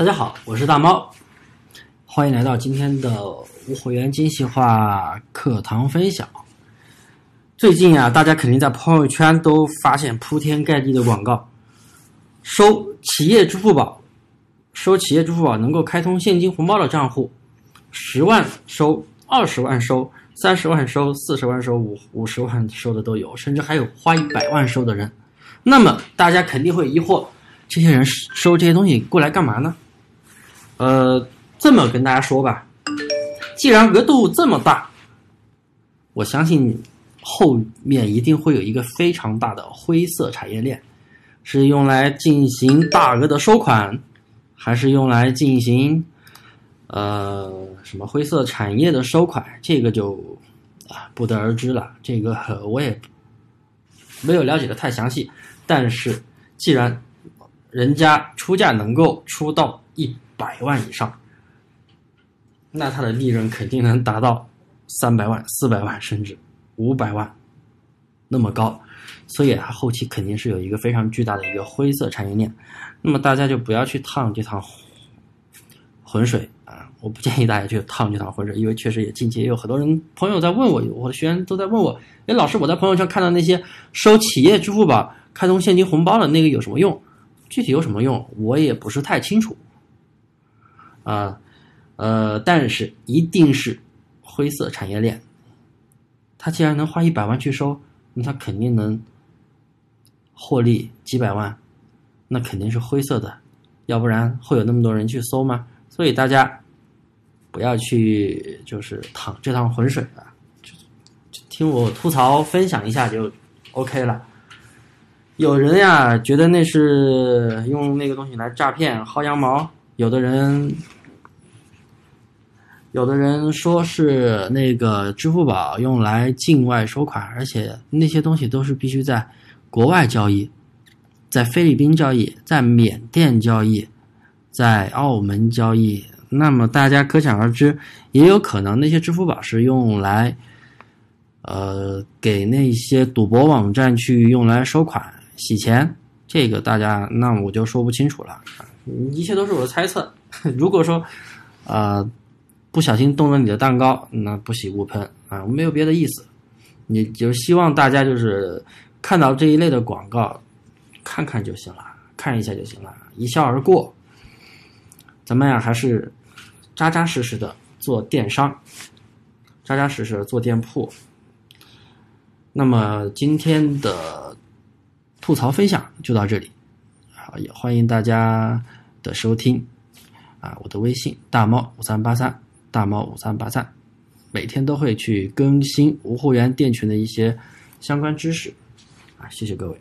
大家好，我是大猫，欢迎来到今天的无货源精细化课堂分享。最近啊，大家肯定在朋友圈都发现铺天盖地的广告，收企业支付宝，收企业支付宝能够开通现金红包的账户，十万收，二十万收，三十万收，四十万收，五五十万收的都有，甚至还有花一百万收的人。那么大家肯定会疑惑，这些人收这些东西过来干嘛呢？呃，这么跟大家说吧，既然额度这么大，我相信后面一定会有一个非常大的灰色产业链，是用来进行大额的收款，还是用来进行呃什么灰色产业的收款？这个就啊不得而知了。这个我也没有了解的太详细，但是既然人家出价能够出到一。百万以上，那它的利润肯定能达到三百万、四百万，甚至五百万那么高，所以它后期肯定是有一个非常巨大的一个灰色产业链。那么大家就不要去趟这趟浑水啊！我不建议大家去趟这趟浑水，因为确实也近期也有很多人朋友在问我，我的学员都在问我：哎，老师，我在朋友圈看到那些收企业支付宝开通现金红包的那个有什么用？具体有什么用，我也不是太清楚。啊，呃，但是一定是灰色产业链。他既然能花一百万去收，那他肯定能获利几百万，那肯定是灰色的，要不然会有那么多人去搜吗？所以大家不要去就是趟这趟浑水啊，就听我吐槽分享一下就 OK 了。有人呀觉得那是用那个东西来诈骗薅羊毛。有的人，有的人说是那个支付宝用来境外收款，而且那些东西都是必须在国外交易，在菲律宾交易，在缅甸交易，在澳门交易。那么大家可想而知，也有可能那些支付宝是用来，呃，给那些赌博网站去用来收款洗钱。这个大家那我就说不清楚了。一切都是我的猜测。如果说，啊，不小心动了你的蛋糕，那不喜勿喷啊，没有别的意思。你就希望大家就是看到这一类的广告，看看就行了，看一下就行了，一笑而过。咱们呀，还是扎扎实实的做电商，扎扎实实的做店铺。那么今天的吐槽分享就到这里。好也欢迎大家的收听，啊，我的微信大猫五三八三，大猫五三八三，每天都会去更新无货源店群的一些相关知识，啊，谢谢各位。